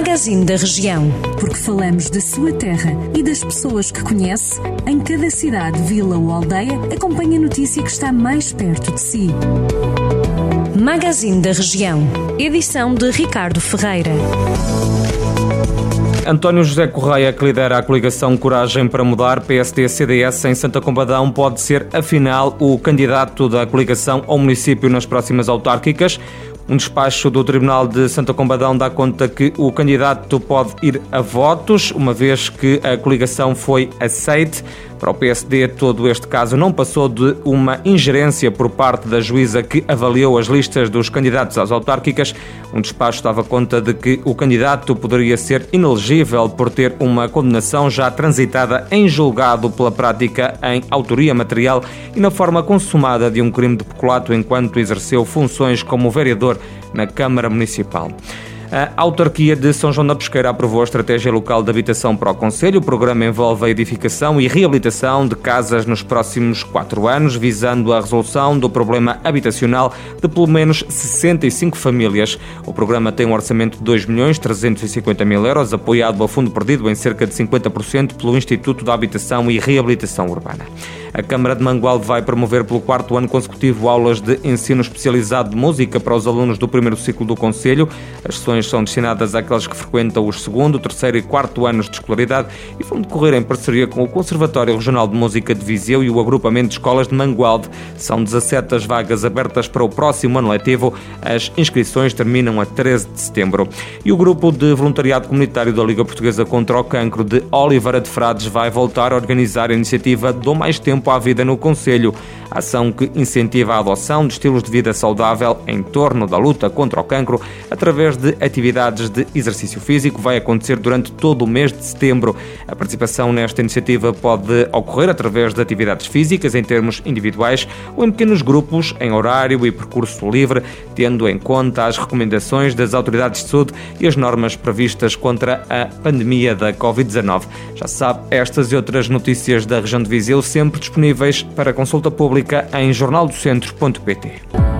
Magazine da Região. Porque falamos da sua terra e das pessoas que conhece, em cada cidade, vila ou aldeia, acompanhe a notícia que está mais perto de si. Magazine da Região. Edição de Ricardo Ferreira. António José Correia, que lidera a coligação Coragem para Mudar, PSD-CDS em Santa Combadão, pode ser, afinal, o candidato da coligação ao município nas próximas autárquicas. Um despacho do Tribunal de Santa Combadão dá conta que o candidato pode ir a votos, uma vez que a coligação foi aceite. Para o PSD, todo este caso não passou de uma ingerência por parte da juíza que avaliou as listas dos candidatos às autárquicas. Um despacho dava conta de que o candidato poderia ser inelegível por ter uma condenação já transitada em julgado pela prática em autoria material e na forma consumada de um crime de peculato enquanto exerceu funções como vereador na Câmara Municipal. A autarquia de São João da Pesqueira aprovou a estratégia local de habitação para o Conselho. O programa envolve a edificação e reabilitação de casas nos próximos quatro anos, visando a resolução do problema habitacional de pelo menos 65 famílias. O programa tem um orçamento de 2 milhões 350 mil euros, apoiado a fundo perdido em cerca de 50% pelo Instituto da Habitação e Reabilitação Urbana. A Câmara de Mangualde vai promover pelo quarto ano consecutivo aulas de ensino especializado de música para os alunos do primeiro ciclo do Conselho. As sessões são destinadas àqueles que frequentam os segundo, terceiro e quarto anos de escolaridade e vão decorrer em parceria com o Conservatório Regional de Música de Viseu e o Agrupamento de Escolas de Mangualde. São 17 as vagas abertas para o próximo ano letivo. As inscrições terminam a 13 de setembro. E o grupo de voluntariado comunitário da Liga Portuguesa contra o Cancro de Oliveira de Frades vai voltar a organizar a iniciativa Dou Mais Tempo à Vida no Conselho, ação que incentiva a adoção de estilos de vida saudável em torno da luta contra o cancro através de atividades de exercício físico. Vai acontecer durante todo o mês de setembro. A participação nesta iniciativa pode ocorrer através de atividades físicas em termos individuais ou em pequenos grupos, em horário e percurso livre, tendo em conta as recomendações das autoridades de saúde e as normas previstas contra a pandemia da Covid-19. Já sabe, estas e outras notícias da região de Viseu sempre disponíveis para consulta em jornaldocentro.pt.